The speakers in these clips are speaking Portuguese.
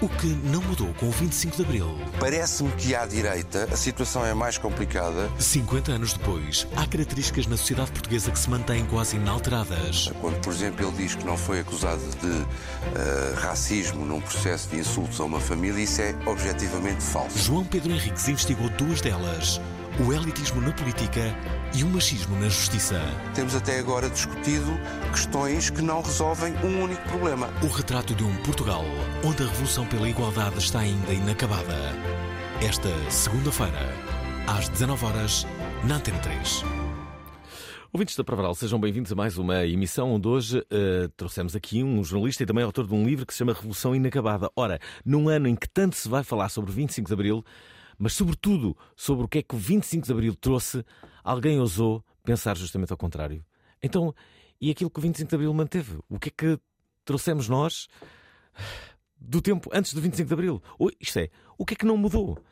O que não mudou com o 25 de Abril? Parece-me que à direita a situação é mais complicada. 50 anos depois, há características na sociedade portuguesa que se mantêm quase inalteradas. Quando, por exemplo, ele diz que não foi acusado de eh, racismo num processo de insultos a uma família, isso é objetivamente falso. João Pedro Henriques investigou duas delas: o elitismo na política e o machismo na justiça. Temos até agora discutido questões que não resolvem um único problema. O retrato de um Portugal onde a revolução pela igualdade está ainda inacabada. Esta segunda-feira, às 19 horas, na Antena 3. Ouvintes da Provaral, sejam bem-vindos a mais uma emissão onde hoje eh, trouxemos aqui um jornalista e também autor de um livro que se chama Revolução Inacabada. Ora, num ano em que tanto se vai falar sobre o 25 de Abril, mas sobretudo sobre o que é que o 25 de Abril trouxe, alguém ousou pensar justamente ao contrário. Então, e aquilo que o 25 de Abril manteve? O que é que trouxemos nós do tempo antes do 25 de Abril? Isto é, o que é que não mudou?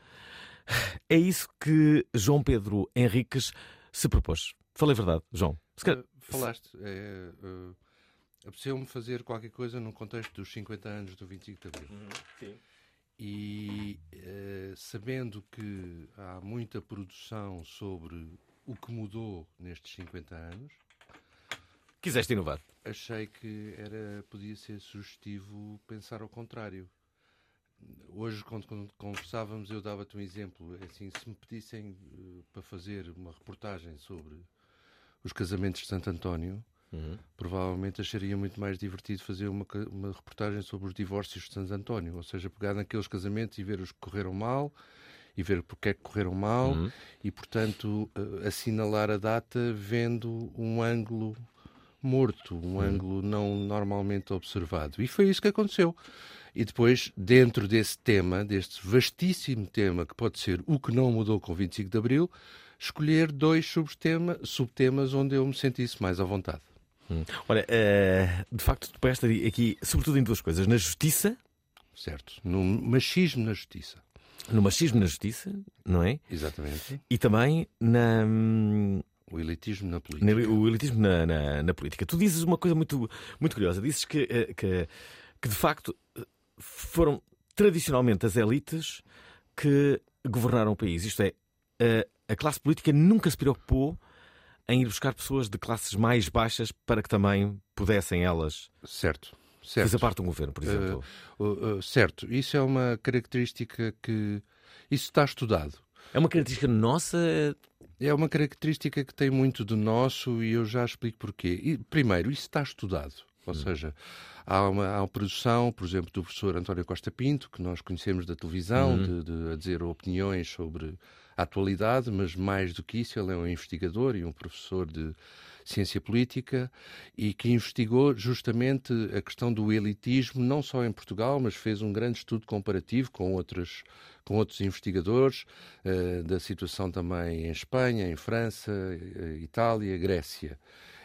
É isso que João Pedro Henriques se propôs. Falei a verdade, João. Calhar- Uh, falaste, é, uh, apeteceu-me fazer qualquer coisa no contexto dos 50 anos do 25 de Abril. E eh, sabendo que há muita produção sobre o que mudou nestes 50 anos, Quiseste inovar. achei que era, podia ser sugestivo pensar ao contrário. Hoje, quando, quando conversávamos, eu dava-te um exemplo. É Assim, se me pedissem eh, para fazer uma reportagem sobre os casamentos de Santo António, provavelmente acharia muito mais divertido fazer uma, uma reportagem sobre os divórcios de Santo António. Ou seja, pegar naqueles casamentos e ver os que correram mal e ver porque é que correram mal e, portanto, eh, assinalar a data vendo um ângulo morto, um ângulo não normalmente observado. E foi isso que aconteceu. E depois, dentro desse tema, deste vastíssimo tema que pode ser o que não mudou com o 25 de Abril, escolher dois subtema, subtemas onde eu me sentisse mais à vontade. Olha, eh, de facto, tu pegaste aqui, sobretudo em duas coisas: na justiça, Certo? No machismo na justiça. no machismo na justiça, não é? Exatamente. E também na, hum, O elitismo na política. na- o elitismo na, na- na política. Tu dizes uma coisa muito, muito curiosa: dizes que, eh, que, que de facto eh, foram tradicionalmente as elites que governaram o país. Isto é, a, a classe política nunca se preocupou em ir buscar pessoas de classes mais baixas para que também pudessem elas Certo. fazer Certo. parte de um governo, por exemplo. Uh, uh, certo. Isso é uma característica que. Isso está estudado. É uma característica nossa. É uma característica que tem muito do nosso e eu já explico porquê. E, primeiro, isso está estudado. Ou seja, há uma, há uma produção, por exemplo, do professor António Costa Pinto, que nós conhecemos da televisão, de, de- a dizer opiniões sobre a atualidade, mas mais do que isso, ele é um investigador e um professor de ciência política e que investigou justamente a questão do elitismo, não só em Portugal, mas fez um grande estudo comparativo com outros, com outros investigadores eh, da situação também em Espanha, em França, eh, Itália, Grécia.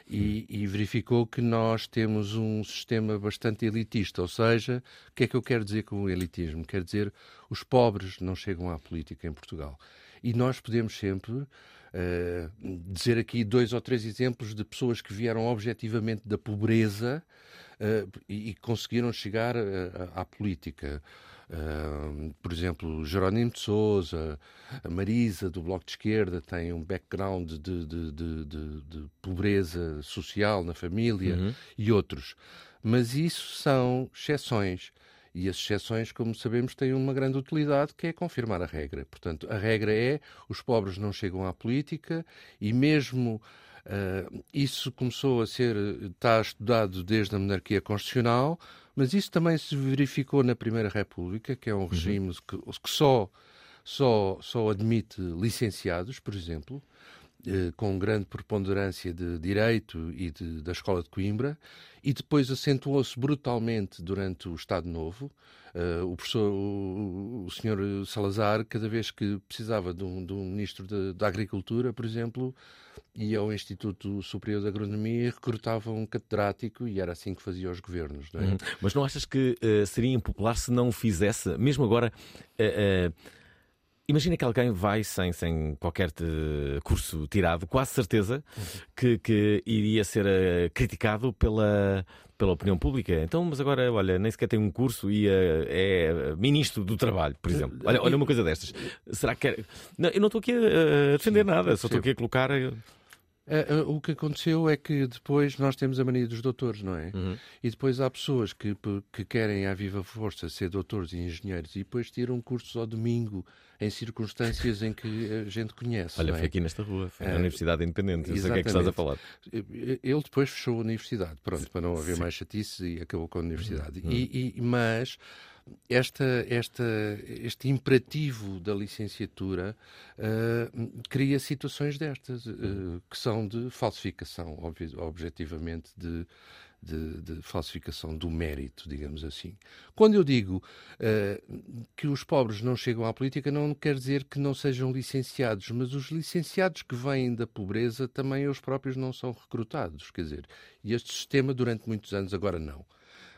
E, e verificou que nós temos um sistema bastante elitista, ou seja, o que é que eu quero dizer com o elitismo? Quer dizer, os pobres não chegam à política em Portugal. E nós podemos sempre eh, dizer aqui dois ou três exemplos de pessoas que vieram objetivamente da pobreza eh, e, e conseguiram chegar à- à política. Uh, por exemplo, Jerónimo de Souza, a Marisa, do Bloco de Esquerda, tem um background de, de- de- de- de pobreza social na família e outros. Mas isso são exceções. E as exceções, como sabemos, têm uma grande utilidade, que é confirmar a regra. Portanto, a regra é os pobres não chegam à política e mesmo uh, isso começou a ser, está estudado desde a monarquia constitucional, mas isso também se verificou na Primeira República, que é um uhum. regime que, que só, só, só admite licenciados, por exemplo, com grande preponderância de direito e de, da Escola de Coimbra, e depois acentuou-se brutalmente durante o Estado Novo. Uh, o professor, o, o senhor Salazar, cada vez que precisava de um, de um ministro da Agricultura, por exemplo, ia ao Instituto Superior de Agronomia e recrutava um catedrático e era assim que fazia os governos. Não é? Uhum. Mas não achas que uh, seria impopular se não o fizesse? Mesmo agora. Uh, Imagina que alguém vai sem, sem qualquer curso tirado, quase certeza que, que iria ser uh, criticado pela, pela opinião pública. Então, mas agora, olha, nem sequer tem um curso e uh, é ministro do trabalho, por exemplo. Olha, olha uma coisa destas. Será que. É... Não, eu não estou aqui a, defender nada, só estou aqui a colocar. Eh, é, o que aconteceu é que depois nós temos a mania dos doutores, não é? Uhum. E depois há pessoas que, que querem à viva força ser doutores e engenheiros e depois tiram cursos ao domingo em circunstâncias em que a gente conhece. Olha, é? foi aqui nesta rua, foi na é, Universidade Independente, eu sei o que é que estás a falar. Ele depois fechou a universidade, pronto, para não haver Sim. mais chatice e acabou com a universidade. Uhum. E, e, mas esta, esta, este imperativo da licenciatura uh, cria situações destas, uh, que são de falsificação, ob objetivamente, de, de, de, falsificação do mérito, digamos assim. Quando eu digo uh, que os pobres não chegam à política, não quer dizer que não sejam licenciados, mas os licenciados que vêm da pobreza também os próprios não são recrutados. Quer dizer, e este sistema durante muitos anos, agora não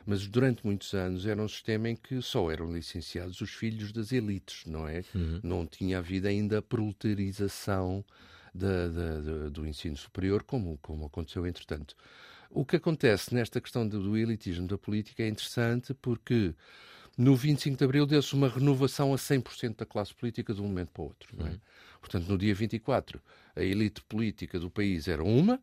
mas durante muitos anos era um sistema em que só eram licenciados os filhos das elites, não é? Uhum. Não tinha havido ainda a proletarização da, da, da, do ensino superior, como, como aconteceu entretanto. O que acontece nesta questão do elitismo da política é interessante porque no 25 de Abril deu-se uma renovação a 100% da classe política de um momento para o outro. É? Uhum. Portanto, no dia 24, a elite política do país era uma,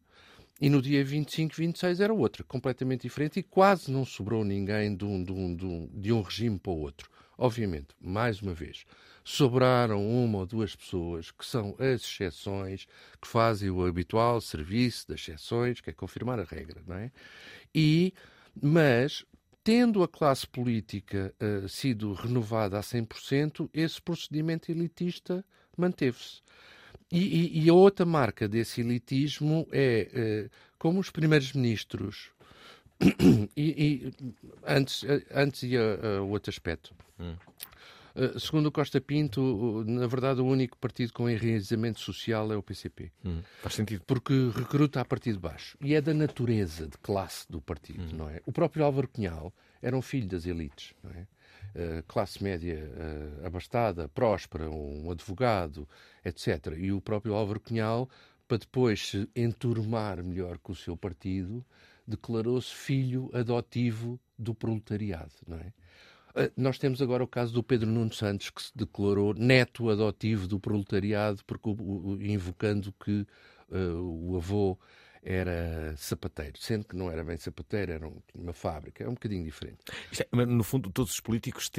e no dia 25, 26 era outra, completamente diferente, e quase não sobrou ninguém de um, de um, de um, de um regime para o outro. Obviamente, mais uma vez, sobraram uma ou duas pessoas que são as exceções, que fazem o habitual serviço das exceções, que é confirmar a regra, não é? E, mas, tendo a classe política uh, sido renovada a 100%, esse procedimento elitista manteve-se. E, e, e, a outra marca desse elitismo é uh, como os primeiros ministros. e, e, antes, eh, antes ia uh, outro aspecto. Hum. Uh, segundo o Costa Pinto, na verdade, o único partido com enraizamento social é o PCP. Hum. Faz sentido. Porque recruta a partir de baixo. E é da natureza de classe do partido, hum. não é? O próprio Álvaro Cunhal era um filho das elites, não é? Uh, classe média uh, abastada, próspera, um advogado, etc. E o próprio Álvaro Cunhal, para depois se enturmar melhor com o seu partido, declarou-se filho adotivo do proletariado, não é? Ah, nós temos agora o caso do Pedro Nuno Santos, que se declarou neto adotivo do proletariado, porque, invocando que uh, o avô era sapateiro, sendo que não era bem sapateiro, era uma fábrica, é um bocadinho diferente. É, no fundo, todos os políticos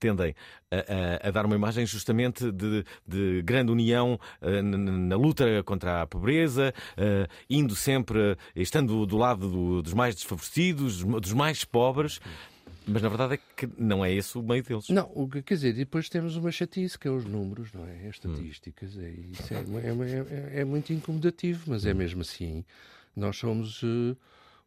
tendem a, a, a dar uma imagem justamente de, de grande união uh, na, luta contra a pobreza, uh, indo sempre, estando do lado do, dos mais desfavorecidos, dos mais pobres. Mas na verdade é que não é esse o meio deles. Não, o que quer dizer, depois temos uma chatice que é os números, não é? As estatísticas, é, isso é, é, é, é muito incomodativo, mas é mesmo assim. Nós somos. Uh,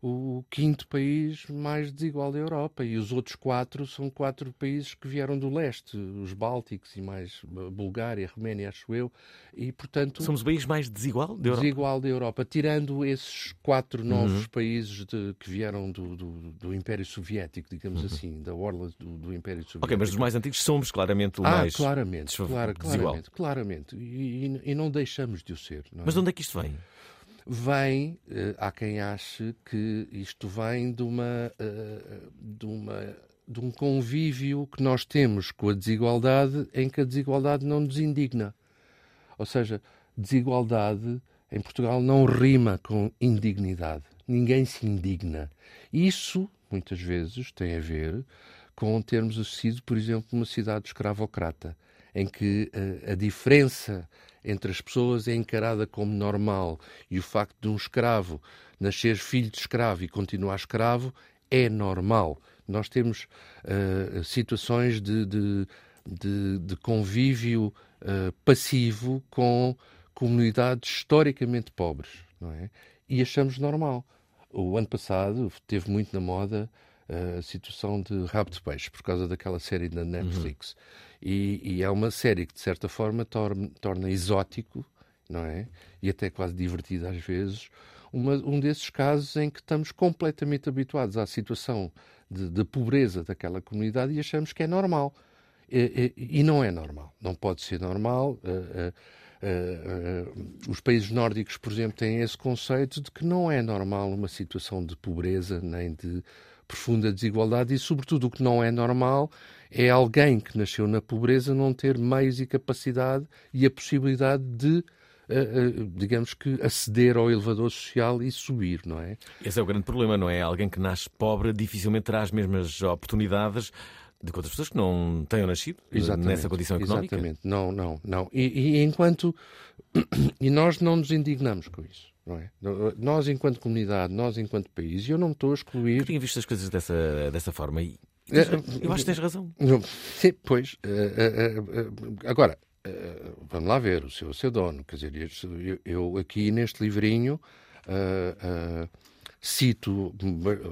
o quinto país mais desigual da Europa e os outros quatro são quatro países que vieram do leste, os Bálticos e mais Bulgária, Roménia, acho eu, e portanto... Somos o país mais desigual da Europa? Desigual da Europa, tirando esses quatro novos uhum. países de, que vieram do, do, do, Império Soviético, digamos uhum. assim, da orla do, do, Império Soviético. Ok, mas dos mais antigos somos claramente o ah, mais claramente, claro, claramente, claramente, e, e, e, não deixamos de o ser. É? Mas de onde é que isto vem? Vem, uh, há quem ache que isto vem de uma, uh, de uma de um convívio que nós temos com a desigualdade em que a desigualdade não nos indigna. Ou seja, desigualdade em Portugal não rima com indignidade. Ninguém se indigna. Isso, muitas vezes, tem a ver com termos sido, por exemplo, uma cidade escravocrata, em que uh, a diferença entre as pessoas é encarada como normal e o facto de um escravo nascer filho de escravo e continuar escravo é normal. Nós temos uh, situações de, de, de, de convívio uh, passivo com comunidades historicamente pobres, não é? E achamos normal. O ano passado teve muito na moda a situação de rabo de peixe, por causa daquela série da Netflix. Uhum. E, e, é uma série que, de certa forma, torna, torna exótico, não é? E até quase divertido às vezes, uma, um desses casos em que estamos completamente habituados à situação de, de pobreza daquela comunidade e achamos que é normal. E, e, e, não é normal. Não pode ser normal. Uh, uh, uh, os países nórdicos, por exemplo, têm esse conceito de que não é normal uma situação de pobreza nem de profunda desigualdade e, sobretudo, o que não é normal é alguém que nasceu na pobreza não ter meios e capacidade e a possibilidade de digamos que, aceder ao elevador social e subir, não é? Esse é o grande problema, não é? Alguém que nasce pobre dificilmente terá as mesmas oportunidades de outras pessoas que não tenham nascido exatamente, nessa condição económica. Exatamente, não, não, não. E, e enquanto. E nós não nos indignamos com isso. Não é? Nós, enquanto comunidade, nós, enquanto país, e eu não estou a excluir. Eu tinha visto as coisas dessa, dessa forma e. Eu acho que tens razão. Sim, pois. Agora, vamos lá ver, o seu, o seu dono. Quer dizer, eu, eu aqui neste livrinho cito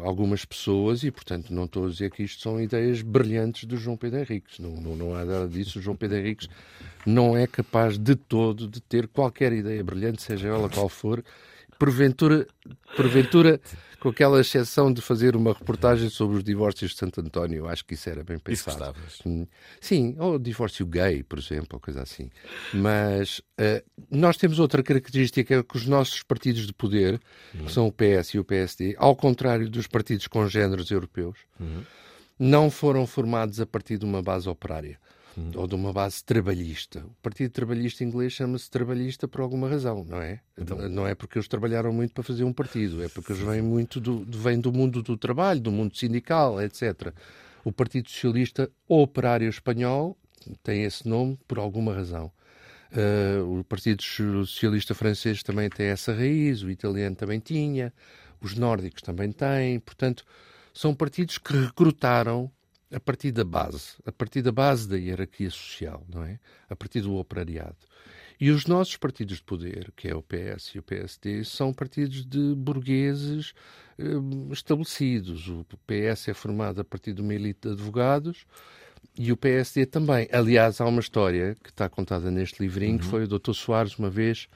algumas pessoas e, portanto, não estou a dizer que isto são ideias brilhantes do João Pedro Henriques. Não, não, não há nada disso. O João Pedro Henriques não é capaz de todo de ter qualquer ideia brilhante, seja ela qual for. Porventura, porventura com aquela exceção de fazer uma reportagem sobre os divórcios de Santo António. Acho que isso era bem pensado. Hum. Sim, ou divórcio gay, por exemplo, ou coisa assim. Mas uh, nós temos outra característica que os nossos partidos de poder, uhum. que são o PS e o PSD, ao contrário dos partidos congêneros europeus, uhum. não foram formados a partir de uma base operária hum. ou de uma base trabalhista. O Partido Trabalhista inglês chama-se trabalhista por alguma razão, não é? Então... Não é porque eles trabalharam muito para fazer um partido, é porque eles vêm muito do, vêm do mundo do trabalho, do mundo sindical, etc. O Partido Socialista Operário Espanhol tem esse nome por alguma razão. Uh, o Partido Socialista Francês também tem essa raiz, o italiano também tinha, os nórdicos também têm. Portanto, são partidos que recrutaram a partir da base, a partir da base da hierarquia social, não é? A partir do operariado. E os nossos partidos de poder, que é o PS e o PSD, são partidos de burgueses eh, estabelecidos. O PS é formado a partir de uma elite de advogados e o PSD também. Aliás, há uma história que está contada neste livrinho, uhum. que foi o Dr. Soares, uma vez,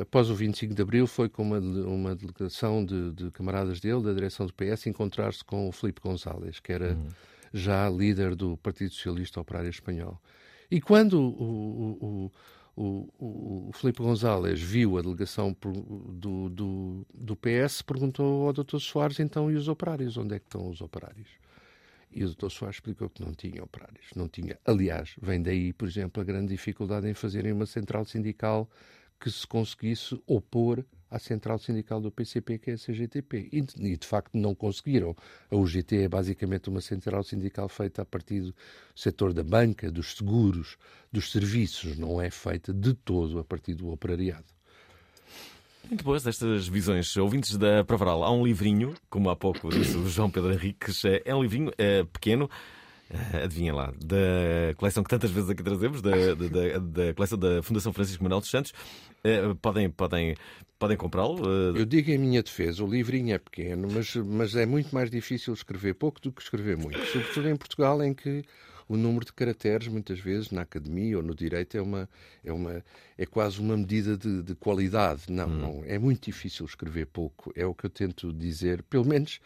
após o 25 de Abril, foi com uma, uma delegação de, de, camaradas dele, da direção do PS, encontrar-se com o Filipe González, que era uhum. já líder do Partido Socialista Operário Espanhol. E quando o, o, o, o Filipe González viu a delegação do, do, do PS, perguntou ao Dr. Soares, então, e os operários? Onde é que estão os operários? E o Dr. Soares explicou que não tinha operários. Não tinha. Aliás, vem daí, por exemplo, a grande dificuldade em fazerem uma central sindical que se conseguisse opor à central sindical do PCP, que é a CGTP. E, de facto, não conseguiram. A UGT é basicamente uma central sindical feita a partir do setor da banca, dos seguros, dos serviços. Não é feita de todo a partir do operariado. Muito boas estas visões. Ouvintes da Provaral, há um livrinho, como há pouco disse o João Pedro Henriques, é um livrinho é, pequeno, adivinha lá, da coleção que tantas vezes aqui trazemos, da, da, da coleção da Fundação Francisco Manuel dos Santos. Uh, podem podem, podem comprá-lo? Uh... Eu digo em minha defesa, o livrinho é pequeno, mas, mas é muito mais difícil escrever pouco do que escrever muito. Sobretudo em Portugal, em que o número de caracteres, muitas vezes, na academia ou no direito, é, uma, é, uma, é quase uma medida de, de qualidade. Não, hum. não, é muito difícil escrever pouco. É o que eu tento dizer, pelo menos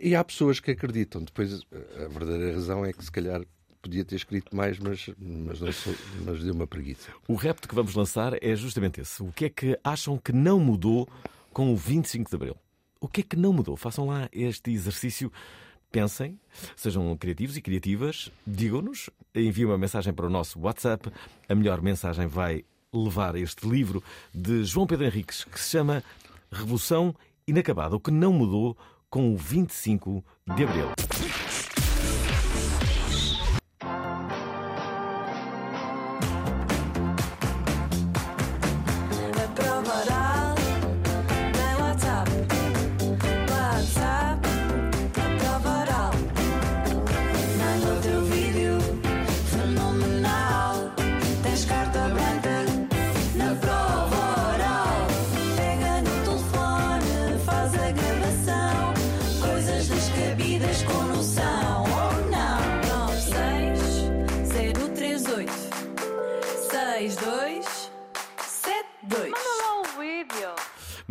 e há pessoas que acreditam. Depois, a verdadeira razão é que, se calhar, podia ter escrito mais, mas, mas, não sou, mas deu uma preguiça. O repto que vamos lançar é justamente esse. O que é que acham que não mudou com o 25 de Abril? O que é que não mudou? Façam lá este exercício. Pensem, sejam criativos e criativas, digam-nos, enviem uma mensagem para o nosso WhatsApp. A melhor mensagem vai levar este livro de João Pedro Henriques, que se chama Revolução Inacabada. O que não mudou com o 25 de Abril.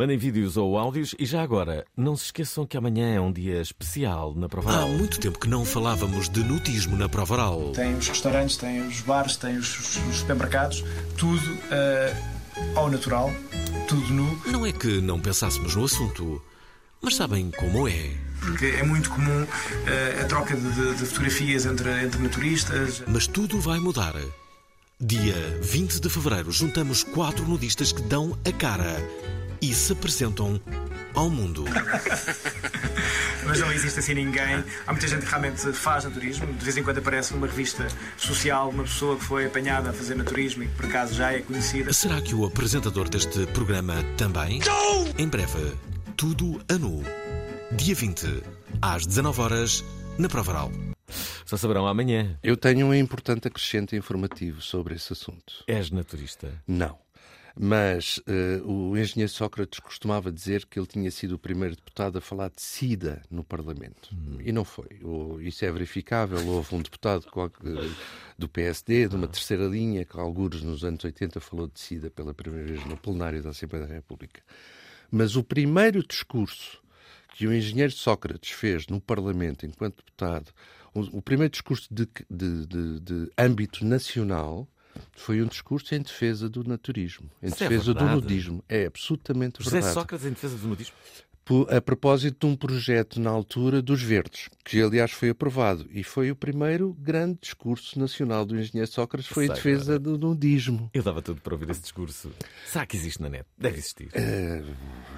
Mandem vídeos ou áudios e já agora, não se esqueçam que amanhã é um dia especial na Prova Há Oral. muito tempo que não falávamos de nudismo na prova oral. Tem os restaurantes, tem os bares, tem os, os supermercados, tudo eh, ao natural, tudo nu, Não é que não pensássemos no assunto, mas sabem como é. porque é muito comum eh, a troca de, de- de fotografias entre, entre naturistas. Mas tudo vai mudar. Dia 20 de fevereiro, juntamos quatro nudistas que dão a cara e se apresentam ao mundo. Mas não existe assim ninguém. Há muita gente que realmente faz naturismo. De vez em quando aparece numa revista social uma pessoa que foi apanhada a fazer naturismo e que por acaso já é conhecida. Será que o apresentador deste programa também? Em breve, tudo a nu. Dia 20, às 19 horas, na Prova Oral. Só saberão amanhã. Eu tenho um importante acrescente informativo sobre esse assunto. És naturista. Não. Mas eh, o engenheiro Sócrates costumava dizer que ele tinha sido o primeiro deputado a falar de SIDA no Parlamento. E não foi. O- isso é verificável. Houve um deputado do PSD, de uma terceira linha, que alguns nos anos 80 falou de SIDA pela primeira vez no plenário da Assembleia da República. Mas o primeiro discurso que o engenheiro Sócrates fez no Parlamento enquanto deputado, o, o primeiro discurso de, de- de- de âmbito nacional, foi um discurso em defesa do naturismo, em Isso é defesa do verdade. nudismo. É absolutamente José verdade. Sócrates em defesa do nudismo. A propósito de um projeto na altura dos Verdes, que aliás foi aprovado. E foi o primeiro grande discurso nacional do engenheiro Sócrates, foi Sei, defesa do nudismo. Eu dava tudo para ouvir esse discurso. Será que existe na net? Deve existir.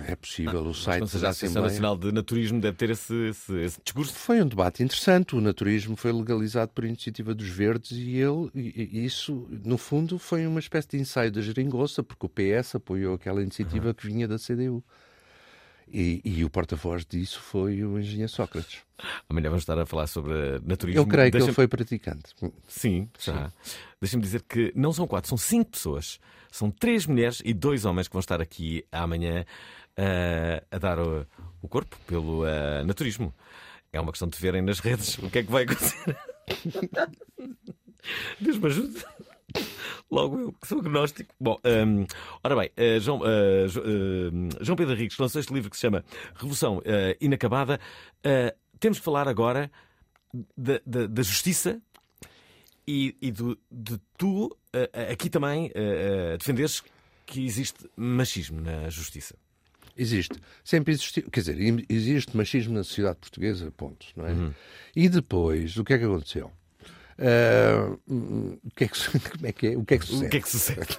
É possível, o Não site seja da a Associação. Nacional de Naturismo deve ter esse, esse- esse discurso. Foi um debate interessante. O naturismo foi legalizado por iniciativa dos Verdes e ele, e- isso, no fundo, foi uma espécie de ensaio da geringonça, porque o PS apoiou aquela iniciativa que vinha da CDU. E, e o porta-voz disso foi o engenheiro Sócrates. Amanhã vamos estar a falar sobre naturismo. Eu creio que ele foi praticante. Sim, já. Deixa-me dizer que não são quatro, são cinco pessoas. São três mulheres e dois homens que vão estar aqui amanhã ah, a dar o, o corpo pelo ah, naturismo. É uma questão de verem nas redes o que é que vai acontecer. Deus me ajude. Logo eu, que sou agnóstico. Bom, hum, ora bem, eh, João, Jo- eh, João Pedro Henriques lançou este livro que se chama Revolução Inacabada. Temos que falar agora da, da- da justiça e, e do- de tu aqui também defenderes que existe machismo na justiça. Existe. Sempre existiu. Quer dizer, existe machismo na sociedade portuguesa, ponto. Não é? E depois, o que é que aconteceu? Hum, o que é que, como é que é? O que é que sucede? O que é que sucede?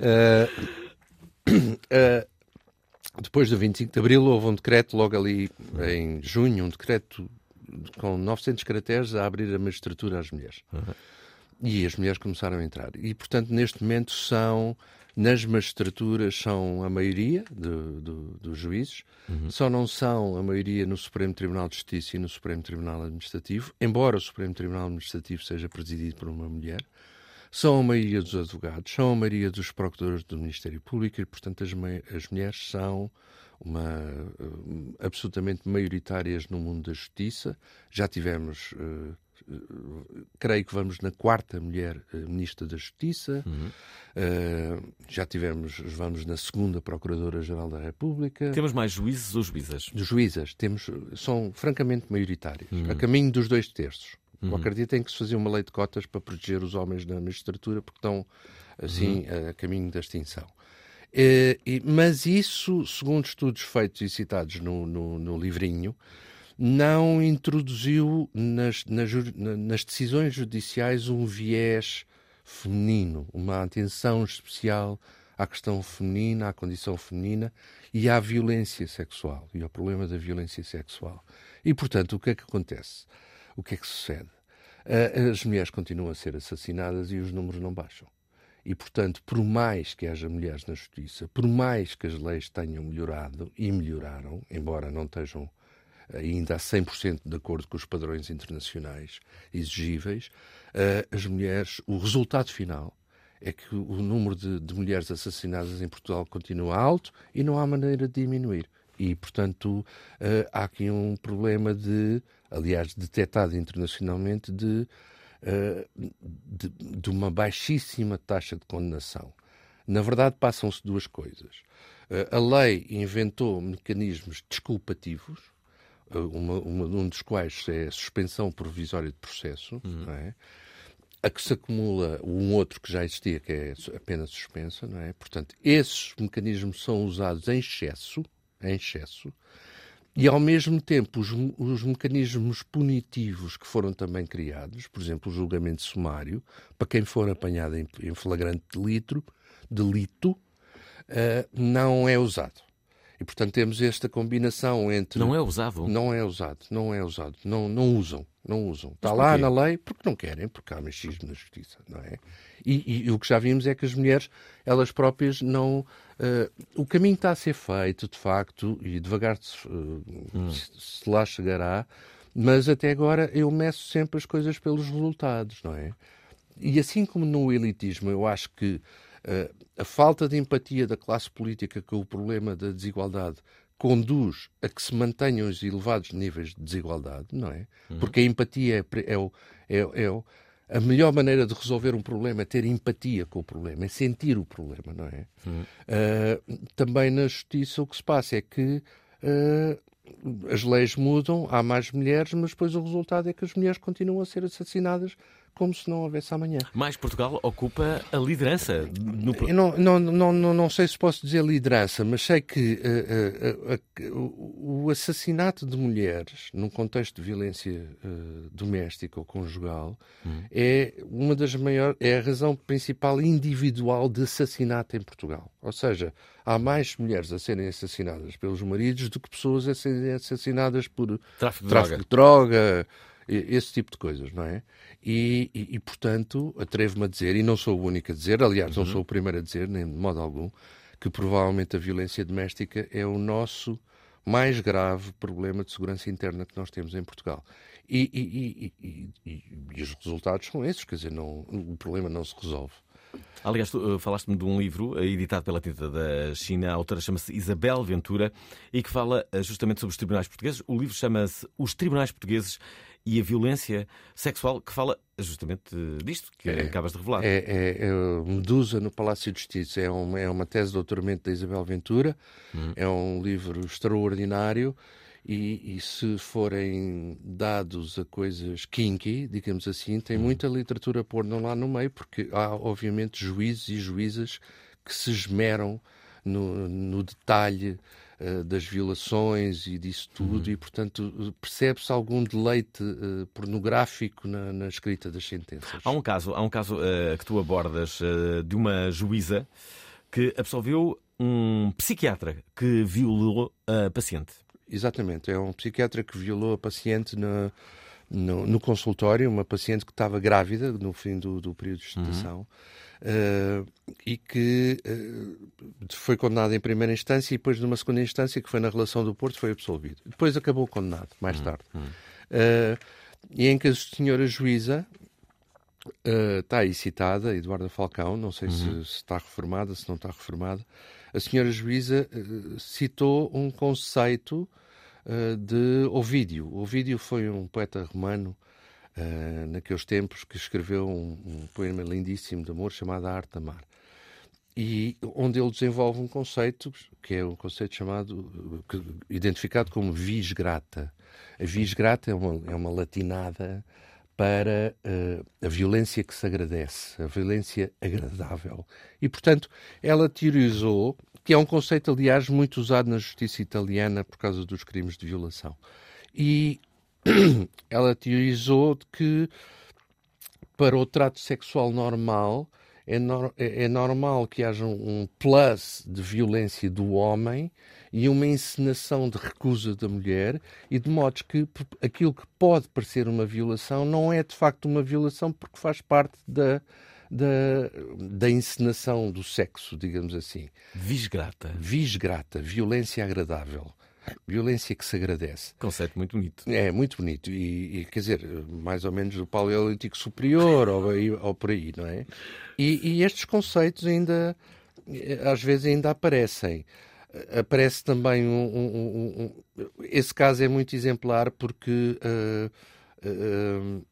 Ah, ah, depois do 25 de Abril houve um decreto, logo ali em junho, um decreto com 900 caracteres a abrir a magistratura às mulheres. E as mulheres começaram a entrar. E, portanto, neste momento são, nas magistraturas, são a maioria do- do- dos juízes, só não são a maioria no Supremo Tribunal de Justiça e no Supremo Tribunal Administrativo, embora o Supremo Tribunal Administrativo seja presidido por uma mulher. São a maioria dos advogados, são a maioria dos procuradores do Ministério Público e, portanto, as, as mulheres são uma, eh, absolutamente maioritárias no mundo da justiça. Já tivemos, eh, creio que vamos na quarta mulher eh, Ministra da Justiça, Eh, já tivemos, vamos na segunda Procuradora-Geral da República. Temos mais juízes ou juízas? Dos juízes, temos, são francamente maioritárias, a caminho dos dois terços. Qualquer dia tem que se fazer uma lei de cotas para proteger os homens na magistratura, porque estão, assim, a caminho da extinção. Eh, mas isso, segundo estudos feitos e citados no, no, no livrinho, não introduziu nas, nas, nas decisões judiciais um viés feminino, uma atenção especial à questão feminina, à condição feminina e à violência sexual e ao problema da violência sexual. E, portanto, o que é que acontece? O que é que sucede? As mulheres continuam a ser assassinadas e os números não baixam. E, portanto, por mais que haja mulheres na justiça, por mais que as leis tenham melhorado e melhoraram, embora não estejam ainda a 100% de acordo com os padrões internacionais exigíveis, eh, as mulheres, o resultado final é que o número de, de mulheres assassinadas em Portugal continua alto e não há maneira de diminuir. E, portanto, eh, há aqui um problema de, aliás, detectado internacionalmente, de uh, de, de, uma baixíssima taxa de condenação. Na verdade, passam-se duas coisas. A lei inventou mecanismos desculpativos, uma, uma, um dos quais é a suspensão provisória de processo, uhum. não é? a que se acumula um outro que já existia, que é a pena suspensa, não é? Portanto, esses mecanismos são usados em excesso, em excesso, e ao mesmo tempo os, os mecanismos punitivos que foram também criados, por exemplo, o julgamento sumário, para quem for apanhado em, em flagrante delito, delito uh, não é usado. E, portanto, temos esta combinação entre... Não é usado? Não é usado, não é usado. Não, não usam, não usam. Está lá na lei porque não querem, porque há machismo na justiça, não é? E, e, e, o que já vimos é que as mulheres, elas próprias não... Uh, o caminho está a ser feito, de facto, e devagar se, uh, hum. se, se lá chegará, mas até agora eu meço sempre as coisas pelos resultados, não é? E assim como no elitismo, eu acho que a falta de empatia da classe política com o problema da desigualdade conduz a que se mantenham os elevados níveis de desigualdade, não é? Uhum. Porque a empatia é, é, é, é, a melhor maneira de resolver um problema é ter empatia com o problema, é sentir o problema, não é? Uhum. Uh, também na justiça o que se passa é que uh, as leis mudam, há mais mulheres, mas depois o resultado é que as mulheres continuam a ser assassinadas como se não houvesse amanhã. Mas Portugal ocupa a liderança. No... não, não, não, não, não sei se posso dizer liderança, mas sei que uh, uh, uh, o assassinato de mulheres num contexto de violência eh, doméstica ou conjugal hum. é uma das maiores, é a razão principal individual de assassinato em Portugal. Ou seja, há mais mulheres a serem assassinadas pelos maridos do que pessoas a serem assassinadas por tráfico de tráfico droga. De droga esse tipo de coisas, não é? E, e, e portanto, atrevo-me a dizer, e não sou o único a dizer, aliás, uhum. não sou o primeiro a dizer, nem de modo algum, que provavelmente a violência doméstica é o nosso mais grave problema de segurança interna que nós temos em Portugal. E, e, os resultados são esses, quer dizer, não, o problema não se resolve. Aliás, tu uh, falaste-me de um livro uh, editado pela tinta da China. A autora chama-se Isabel Ventura e que fala uh, justamente sobre os tribunais portugueses. O livro chama-se Os Tribunais Portugueses e a violência sexual, que fala justamente disto que é, acabas de revelar. É, é, é, Medusa no Palácio de Justiça. É uma, é uma tese de doutoramento da Isabel Ventura. Hum. É um livro extraordinário. E, e, se forem dados a coisas kinky, digamos assim, tem hum. muita literatura porno lá no meio, porque há, obviamente, juízes e juízas que se esmeram no, no detalhe uh, das violações e disso tudo, uhum. e, portanto, percebe-se algum deleite uh, pornográfico na, na, escrita das sentenças. Há um caso, há um caso uh, que tu abordas de uma juíza que absolveu um psiquiatra que violou a paciente. Exatamente, é um psiquiatra que violou a paciente no, no, no consultório, uma paciente que estava grávida no fim do, do período de gestação. Uhum. Uh, e que uh, foi condenado em primeira instância e depois numa segunda instância, que foi na relação do Porto, foi absolvido. Depois acabou condenado, mais uhum. tarde. Uh, e em que a senhora juíza está aí citada, Eduarda Falcão, não sei uhum. se, se, está reformada, se não está reformada, a senhora juíza citou um conceito de Ovídio. Ovídio foi um poeta romano uh, naqueles tempos, que escreveu um, um, poema lindíssimo de amor chamado A Arte de Amar. E onde ele desenvolve um conceito, que é um conceito chamado, que, identificado como vis grata. A vis grata é uma, é uma latinada para uh, a violência que se agradece, a violência agradável. E, portanto, ela teorizou, que é um conceito, aliás, muito usado na justiça italiana por causa dos crimes de violação. E ela teorizou que para o trato sexual normal é, no, é, é, normal que haja um plus de violência do homem e uma encenação de recusa da mulher, e de modo que aquilo que pode parecer uma violação não é de facto uma violação porque faz parte da, da, da encenação do sexo, digamos assim. Visgrata. Visgrata, violência agradável. Violência que se agradece. Conceito muito bonito. É, muito bonito. E, e quer dizer, mais ou menos do paleolítico superior ou, ou por aí, não é? E, e, estes conceitos ainda, às vezes, ainda aparecem. Aparece também um. um, um, um esse caso é muito exemplar porque uh, uh,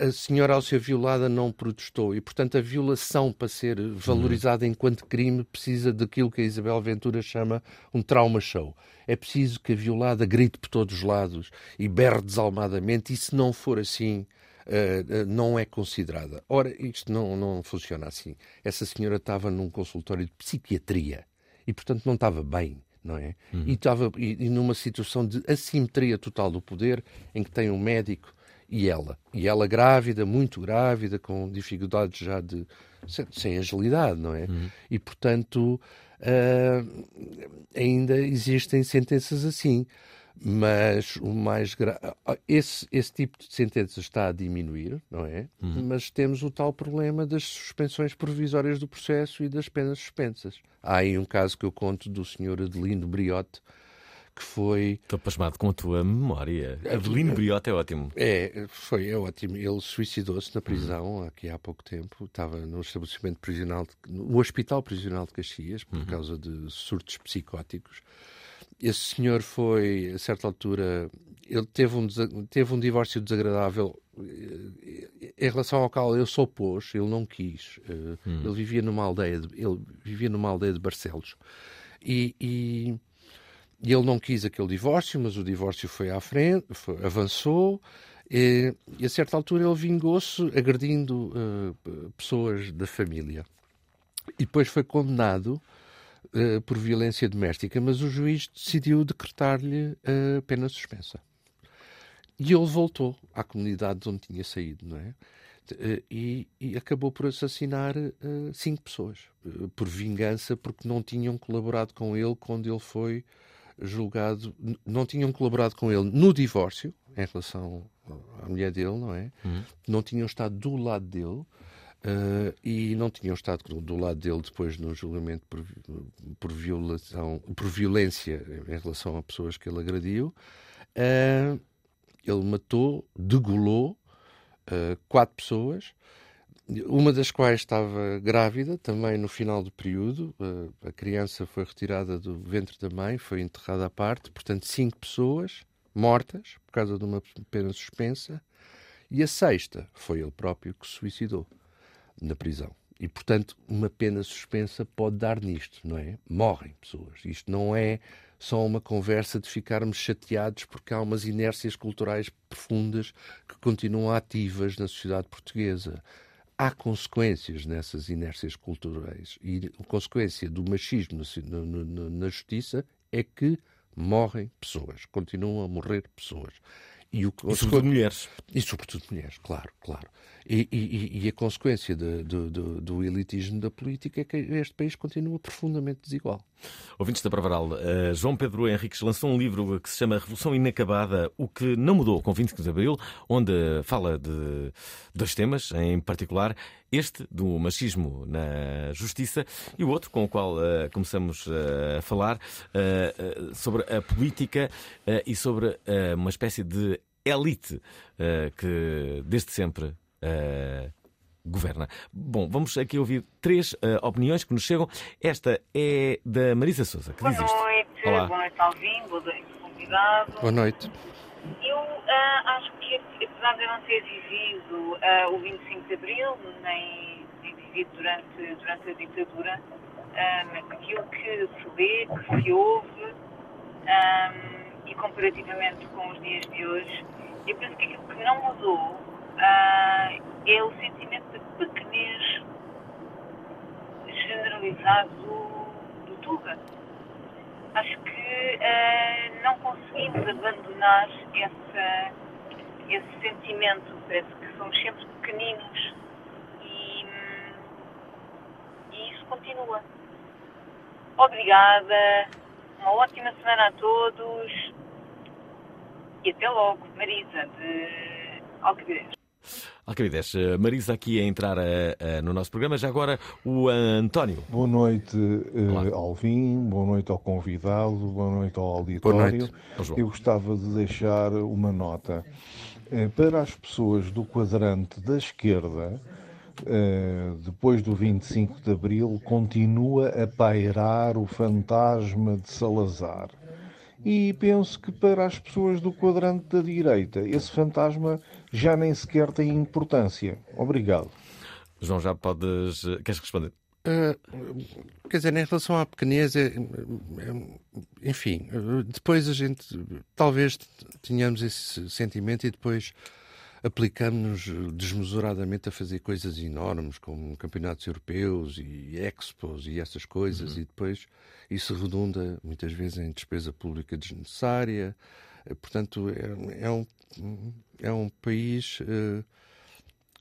a senhora, ao ser violada, não protestou. E, portanto, a violação, para ser valorizada enquanto crime, precisa daquilo que a Isabel Ventura chama um trauma show. É preciso que a violada grite por todos os lados e berre desalmadamente, e se não for assim, uh, não é considerada. Ora, isto não, não funciona assim. Essa senhora estava num consultório de psiquiatria e, portanto, não estava bem não é? Uhum. E estava e, e, numa situação de assimetria total do poder, em que tem um médico e ela. E ela grávida, muito grávida, com dificuldades já de. sem, sem agilidade, não é? Uhum. E, portanto, uh, ainda existem sentenças assim. Mas o mais grave. Esse, esse tipo de sentenças está a diminuir, não é? Uhum. Mas temos o tal problema das suspensões provisórias do processo e das penas suspensas. Há aí um caso que eu conto do senhor Adelino Briotte, que foi. Estou pasmado com a tua memória. Avelino Briote é ótimo. É, foi, é ótimo. Ele suicidou-se na prisão uhum. aqui há pouco tempo. Estava no estabelecimento prisional, de, no Hospital Prisional de Caxias, por uhum. causa de surtos psicóticos. Esse senhor foi, a certa altura, ele teve um, teve um divórcio desagradável eh, em relação ao qual ele se opôs, ele não quis. Uhum. Ele vivia numa aldeia, de, ele vivia numa aldeia de Barcelos. e, e e ele não quis aquele divórcio, mas o divórcio foi à frente, foi, avançou, e, e, a certa altura ele vingou-se agredindo uh, pessoas da família. E depois foi condenado uh, por violência doméstica, mas o juiz decidiu decretar-lhe uh, pena suspensa. E ele voltou à comunidade de onde tinha saído, não é? E, e, acabou por assassinar cinco pessoas por vingança porque não tinham colaborado com ele quando ele foi julgado, não tinham colaborado com ele no divórcio, em relação à mulher dele, não é? Uhum. Não tinham estado do lado dele. Uh, e não tinham estado do lado dele depois no julgamento por, por, violação, por violência em relação a pessoas que ele agrediu. Uh, ele matou, degolou uh, quatro pessoas uma das quais estava grávida, também no final do período. A criança foi retirada do ventre da mãe, foi enterrada à parte. Portanto, cinco pessoas mortas por causa de uma pena suspensa. E a sexta foi ele próprio que se suicidou na prisão. E, portanto, uma pena suspensa pode dar nisto, não é? Morrem pessoas. Isto não é só uma conversa de ficarmos chateados porque há umas inércias culturais profundas que continuam ativas na sociedade portuguesa há consequências nessas inércias culturais. E a consequência do machismo na, justiça é que morrem pessoas, continuam a morrer pessoas. E, o, e sobretudo mulheres. E sobretudo mulheres, claro, claro. E, e, e a consequência do elitismo da política é que este país continua profundamente desigual. Ouvintes da Pravaral, uh, João Pedro Henriques lançou um livro que se chama Revolução Inacabada, o que não mudou com 25 de Abril, onde fala de dois temas, em particular este do machismo na justiça e o outro com o qual uh, começamos uh, a falar sobre a política e sobre uma espécie de elite que desde sempre governa. Bom, vamos aqui ouvir três uh, opiniões que nos chegam. Esta é da Marisa Souza, que boa diz isto. Noite, Olá. Boa noite, Alvin, boa noite, convidado. Boa noite. Eu uh, acho que, apesar de não ter vivido uh, o 25 de Abril, nem, nem vivido durante, durante a ditadura, um, aquilo que se lê, que se ouve, um, e comparativamente com os dias de hoje, eu penso que aquilo que não mudou uh, é o sentimento de pequenez generalizado do, Tuga. Acho que uh, não conseguimos abandonar essa, esse sentimento. Parece que somos sempre pequeninos e, e isso continua. Obrigada, uma ótima semana a todos e até logo, Marisa, de Alcabides. Alcabides, eh, Marisa aqui a entrar a, eh, a, eh, no nosso programa. Já agora o António. Boa noite, uh, Alvin. Boa noite ao convidado. Boa noite ao auditório. Boa noite. Eu gostava de deixar uma nota. Uh, para as pessoas do quadrante da esquerda, uh, depois do 25 de Abril, continua a pairar o fantasma de Salazar. E penso que para as pessoas do quadrante da direita, esse fantasma já nem sequer têm importância. Obrigado. João, já podes. Queres responder? Uh, quer dizer, em relação à pequenez, é, é, enfim, depois a gente talvez tenhamos esse sentimento e depois aplicamos desmesuradamente a fazer coisas enormes, como campeonatos europeus e expos e essas coisas, uhum. e depois isso redunda muitas vezes em despesa pública desnecessária. Portanto, é, é um, é um país. Uh,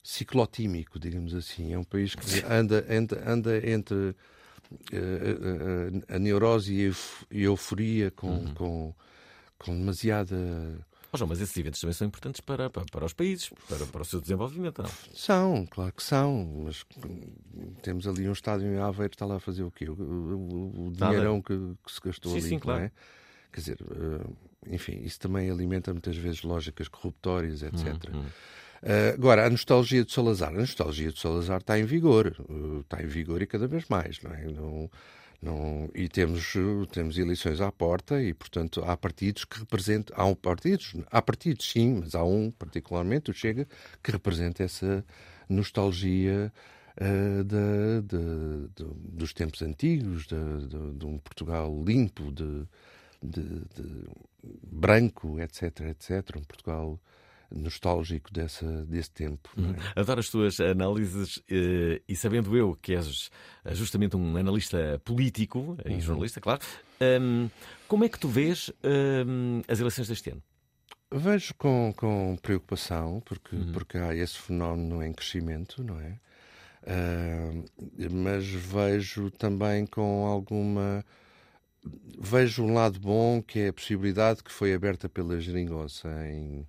ciclotímico, digamos assim. É um país que anda, anda, anda entre uh, uh, a neurose e a euforia com, uhum. com, com demasiada. Oh, João, mas esses eventos também são importantes para, para, para os países, para, para o seu desenvolvimento, não? São, claro que são, mas temos ali um estádio em Aveiro que está lá a fazer o quê? O, o, o dinheirão que, que, se gastou sim, ali, sim, claro. é? Quer dizer, uh, enfim, isso também alimenta muitas vezes lógicas corruptórias, etc. Uhum. Uh, agora, a nostalgia de Salazar. A nostalgia de Salazar está em vigor. Uh, está em vigor e cada vez mais. Não é? Não, não, e temos, temos eleições à porta e, portanto, há partidos que representam. Há um partidos, há partidos, sim, mas há um, particularmente, o Chega, que representa essa nostalgia uh, de, de, de, dos tempos antigos, de, um Portugal limpo, de, branco, etc, etc. Um Portugal nostálgico dessa, desse tempo. Uhum. É? Adoro as tuas análises eh, e sabendo eu que és eh, justamente um analista político e uhum. jornalista, claro, um, como é que tu vês um, as eleições deste ano? Vejo com, com preocupação, porque, uhum. porque há esse fenómeno em crescimento, não é? Uh, mas vejo também com alguma. Vejo um lado bom que é a possibilidade que foi aberta pela Geringonça em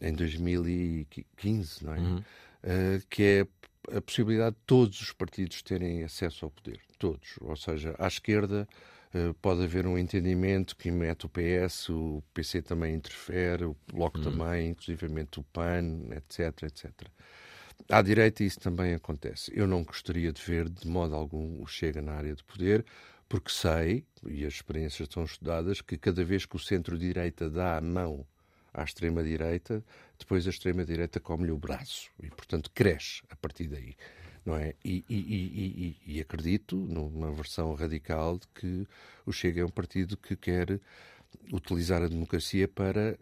em 2015, não é? Uhum. Uh, que é a possibilidade de todos os partidos terem acesso ao poder. Todos. Ou seja, à esquerda uh, pode haver um entendimento que mete o PS, o PC também interfere, o Bloco uhum. também, inclusivamente o PAN, etc, etc. À direita isso também acontece. Eu não gostaria de ver de modo algum o Chega na área de poder, porque sei, e as experiências estão estudadas, que cada vez que o centro-direita dá a mão à extrema-direita, depois a extrema-direita come-lhe o braço e, portanto, cresce a partir daí. Não é? E, e, e, e, acredito, numa versão radical, de que o Chega é um partido que quer utilizar a democracia para,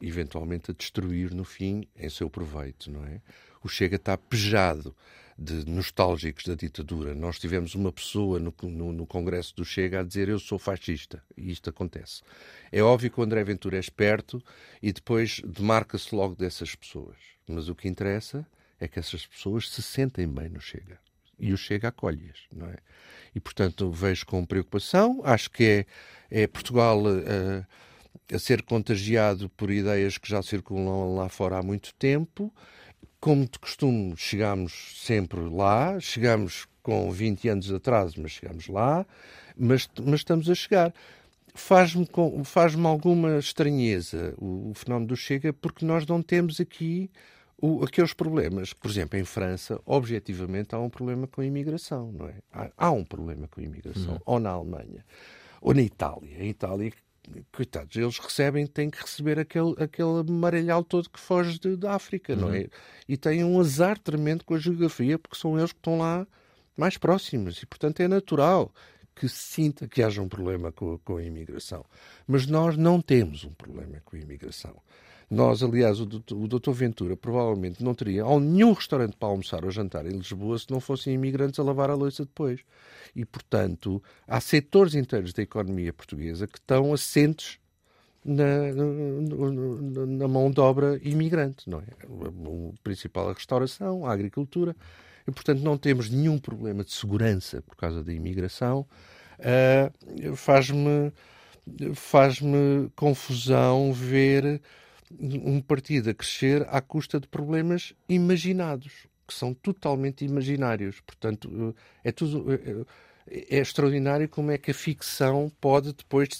eventualmente, a destruir no fim em seu proveito. Não é? O Chega está pejado de nostálgicos da ditadura. Nós tivemos uma pessoa no, no, no, Congresso do Chega a dizer eu sou fascista. E isto acontece. É óbvio que o André Ventura é esperto e depois demarca-se logo dessas pessoas. Mas o que interessa é que essas pessoas se sentem bem no Chega. E o Chega acolhe-as, não é? E, portanto, vejo com preocupação. Acho que é, é Portugal uh, a ser contagiado por ideias que já circulam lá fora há muito tempo como de costume, chegamos sempre lá, chegamos com 20 anos de atraso, mas chegamos lá, mas, mas estamos a chegar. Faz-me faz alguma estranheza o, o, fenómeno do Chega, porque nós não temos aqui o, aqueles problemas. Por exemplo, em França, objetivamente, há um problema com a imigração, não é? Há, há um problema com a imigração. Uhum. Ou na Alemanha, ou na Itália. A Itália coitados, eles recebem, têm que receber aquele, aquele amarelhal todo que foge de, da África, uhum. não é? E têm um azar tremendo com a geografia, porque são eles que estão lá mais próximos, e portanto é natural que se sinta que haja um problema com, com a imigração. Mas nós não temos um problema com a imigração. Nós, aliás, o doutor Ventura provavelmente não teria nenhum restaurante para almoçar ou jantar em Lisboa se não fossem imigrantes a lavar a louça depois. E, portanto, há setores inteiros da economia portuguesa que estão assentes na, na, na mão de obra imigrante, não é? O principal a restauração, a agricultura. E, portanto, não temos nenhum problema de segurança por causa da imigração. Uh, faz-me faz-me confusão ver um partido a crescer à custa de problemas imaginados, que são totalmente imaginários. Portanto, é tudo. É extraordinário como é que a ficção pode depois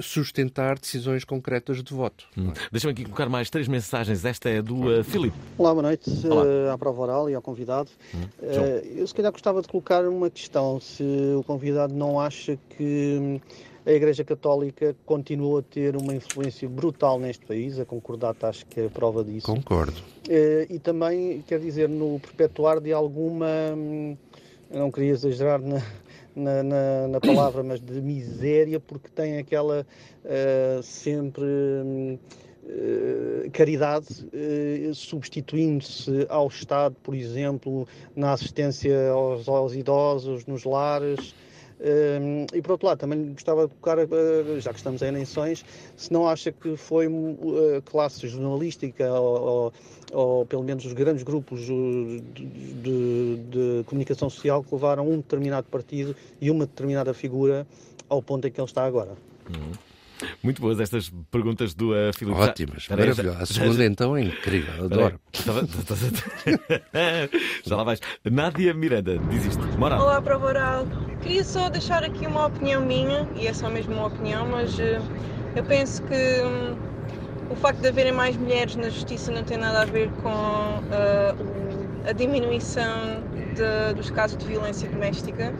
sustentar decisões concretas de voto. Hum. Deixa-me aqui colocar mais três mensagens. Esta é do uh, Filipe. Olá, boa noite Olá. à prova oral e ao convidado. Hum. Uh, eu se calhar gostava de colocar uma questão. Se o convidado não acha que a Igreja Católica continua a ter uma influência brutal neste país, a Concordata acho que é a prova disso. Concordo. E também, quer dizer, no perpetuar de alguma, hum, não queria exagerar na, na, na, na palavra, mas de miséria, porque tem aquela uh, sempre. Um, eh, caridade, eh, substituindo-se ao Estado, por exemplo, na assistência aos, aos idosos, nos lares. E por outro lado, também gostava de colocar, já que estamos em eleições, se não acha que foi a classe jornalística ou, ou, ou, pelo menos os grandes grupos de, de, de, comunicação social que levaram um determinado partido e uma determinada figura ao ponto em que ele está agora. Uhum. Muito boas estas perguntas do uh, Filipe. Ótimas, maravilhosas. A segunda então é incrível, adoro. Já lá vais. Nádia Miranda diz isto. Moral. Olá, Prova Oral. Queria só deixar aqui uma opinião minha, e é só mesmo uma opinião, mas uh, eu penso que um, o facto de haverem mais mulheres na justiça não tem nada a ver com uh, a diminuição de, dos casos de violência doméstica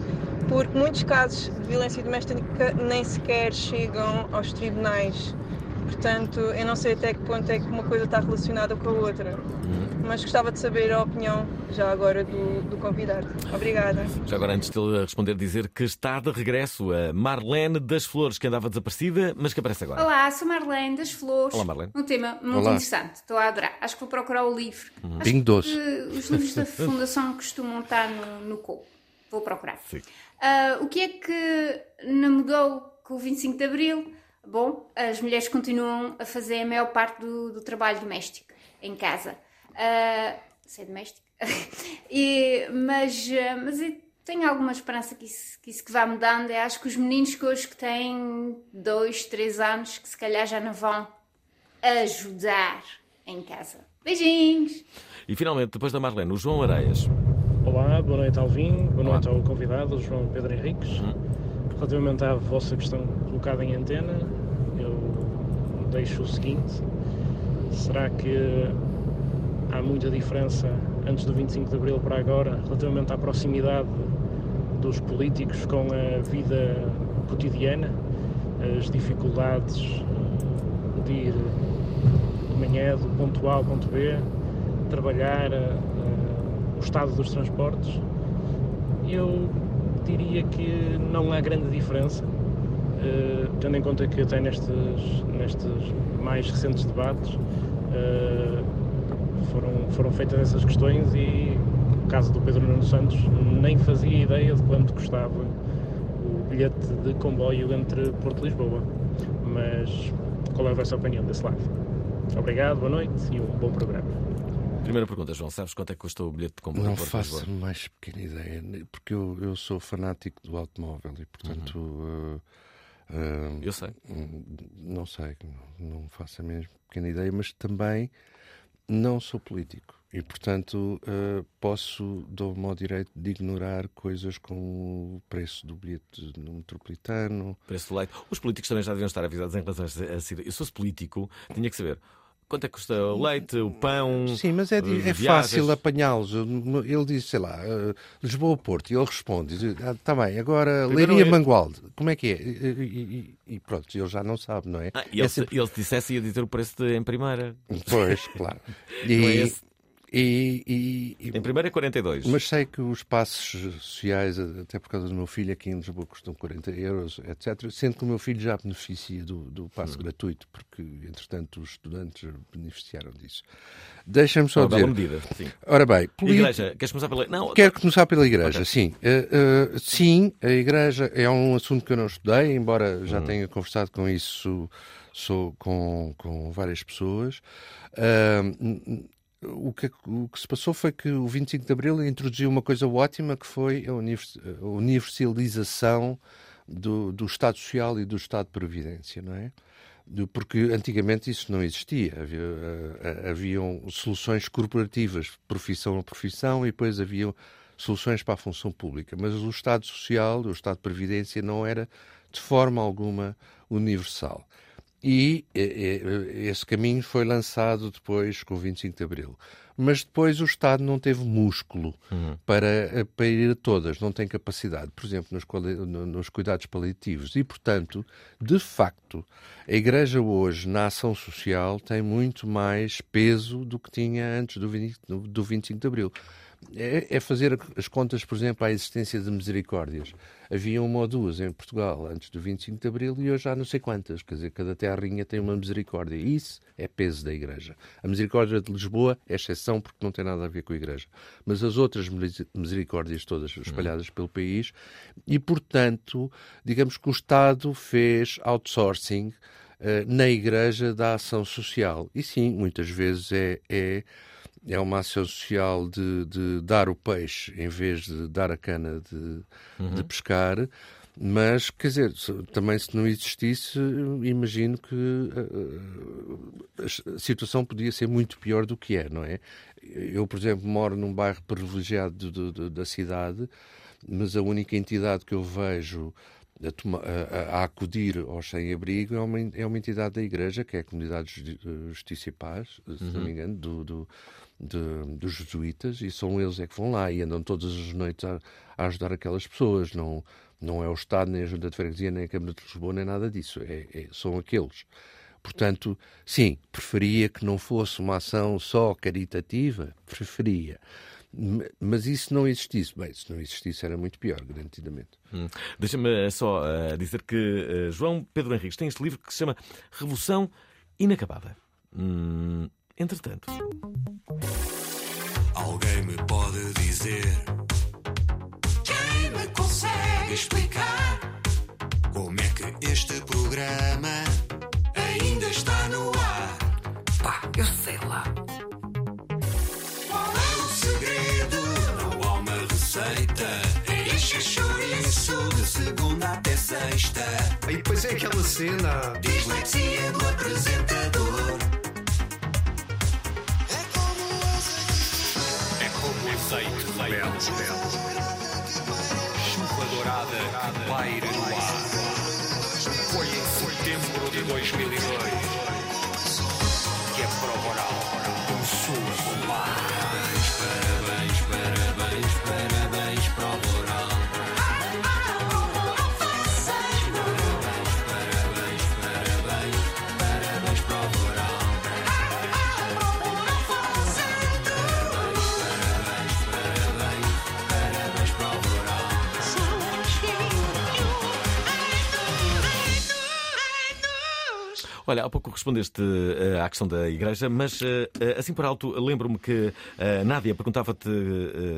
porque muitos casos de violência doméstica nem sequer chegam aos tribunais. Portanto, eu não sei até que ponto é que uma coisa está relacionada com a outra. Uhum. Mas gostava de saber a opinião, já agora, do, do convidado. Obrigada. Já agora, antes de ele responder, dizer que está de regresso a Marlene das Flores, que andava desaparecida, mas que aparece agora. Olá, sou Marlene das Flores. Olá, Marlene. Um tema muito Olá. interessante. Estou a adorar. Acho que vou procurar o livro. Uhum. Acho doce. os livros da Fundação costumam estar no, no colo. Vou procurar. Uh, o que é que não mudou com o 25 de Abril? Bom, as mulheres continuam a fazer a maior parte do, do trabalho doméstico em casa. Uh, se é doméstico. e, mas, mas eu tenho alguma esperança que isso, que isso que vá mudando. Eu acho que os meninos que hoje que têm 2, 3 anos, que se calhar já não vão ajudar em casa. Beijinhos! E finalmente, depois da Marlene, o João Areias. Olá, boa noite Alvin, boa Olá. noite ao convidado, João Pedro Henriques. Uhum. Relativamente à vossa questão colocada em antena, eu deixo o seguinte: será que há muita diferença antes do 25 de Abril para agora, relativamente à proximidade dos políticos com a vida cotidiana, as dificuldades de ir de manhã do ponto A ao ponto B, trabalhar o estado dos transportes, eu diria que não há grande diferença, uh, tendo em conta que até nestes, nestes mais recentes debates uh, foram, foram feitas essas questões e no caso do Pedro Nuno Santos nem fazia ideia de quanto custava o bilhete de comboio entre Porto e Lisboa. Mas qual é a vossa opinião desse lado? Obrigado, boa noite e um bom programa. Primeira pergunta, João, sabes quanto é que custa o bilhete de comboio? Não faço mais pequena ideia, porque eu, eu sou fanático do automóvel e, portanto. Uhum. Uh, uh, eu sei. Não sei, não faço a mesma pequena ideia, mas também não sou político. E, portanto, uh, posso, dou-me ao direito de ignorar coisas como o preço do bilhete no metropolitano. Preço do leite. Os políticos também já deviam estar avisados em relação a isso. Eu, se fosse político, tinha que saber Quanto é que custa o leite, o pão? Sim, mas é, é fácil apanhá-los. Ele diz, sei lá, uh, Lisboa-Porto, e ele responde: está ah, bem, agora Leiria-Mangualde, como é que é? E, e, e, pronto, ele já não sabe, não é? Ah, e ele, é sempre... ele dissesse ia dizer o preço de, em primeira. Pois, claro. E, é e, e, em primeiro é 42. Mas sei que os passos sociais, até por causa do meu filho, aqui em Lisboa custam 40 euros, etc. Sendo que o meu filho já beneficia do, do passo hum. gratuito, porque, entretanto, os estudantes beneficiaram disso. Deixa-me só Uma dizer. medida, sim. Ora bem, polit... Igreja, queres começar pela. Não, Quero começar pela Igreja, okay. sim. Uh, uh, sim, a Igreja é um assunto que eu não estudei, embora já hum. tenha conversado com isso sou com, com várias pessoas. Uh, o que, o que se passou foi que o 25 de Abril introduziu uma coisa ótima que foi a universalização do, do Estado Social e do Estado de Previdência, não é? Porque antigamente isso não existia. Havia, haviam soluções corporativas, profissão a profissão, e depois haviam soluções para a função pública. Mas o Estado Social, o Estado de Previdência, não era de forma alguma universal. E esse caminho foi lançado depois com o 25 de Abril. Mas depois o Estado não teve músculo uhum. para, para ir a todas, não tem capacidade, por exemplo, nos, nos cuidados paliativos. E, portanto, de facto, a Igreja hoje, na ação social, tem muito mais peso do que tinha antes do, 20, do 25 de Abril é, é, fazer as contas, por exemplo, à existência de misericórdias. Havia uma ou duas em Portugal antes do 25 de Abril e hoje há não sei quantas. Quer dizer, cada terrinha tem uma misericórdia. Isso é peso da Igreja. A misericórdia de Lisboa é exceção porque não tem nada a ver com a Igreja. Mas as outras misericórdias todas espalhadas pelo país e, portanto, digamos que o Estado fez outsourcing uh, na Igreja da ação social. E sim, muitas vezes é, é é uma ação social de, de, dar o peixe em vez de dar a cana de, uhum. de pescar. Mas, quer dizer, também se não existisse, imagino que a, a, a, situação podia ser muito pior do que é, não é? Eu, por exemplo, moro num bairro privilegiado de, de, da cidade, mas a única entidade que eu vejo a, toma, a, a acudir aos sem-abrigo é uma, é uma entidade da Igreja, que é a Comunidade Justiça e Paz, se uhum. não me uhum. engano, do, do de, dos jesuítas e são eles é que vão lá e andam todas as noites a, a, ajudar aquelas pessoas. Não, não é o Estado, nem a Junta de Freguesia, nem a Câmara de Lisboa, nem nada disso. É, é, são aqueles. Portanto, sim, preferia que não fosse uma ação só caritativa, preferia. Mas isso não existisse. Bem, se não existisse era muito pior, garantidamente. Hum. Deixa-me só uh, dizer que uh, João Pedro Henriques tem este livro que se chama Revolução Inacabada. Hum, entretanto. Alguém me pode dizer? Quem me consegue explicar? Como é que este programa ainda está no ar? Pá, eu sei lá. Qual é o segredo? Não há uma receita. É enche chouriço de segunda até sexta. E depois é aquela cena. Dislexia do apresentador. Azeite de belo. Chuva dourada que paira no ar. Foi em setembro de 2002 que é prova oral Olha, há pouco respondeste uh, à questão da Igreja, mas uh, assim por alto, lembro-me que uh, Nádia perguntava-te,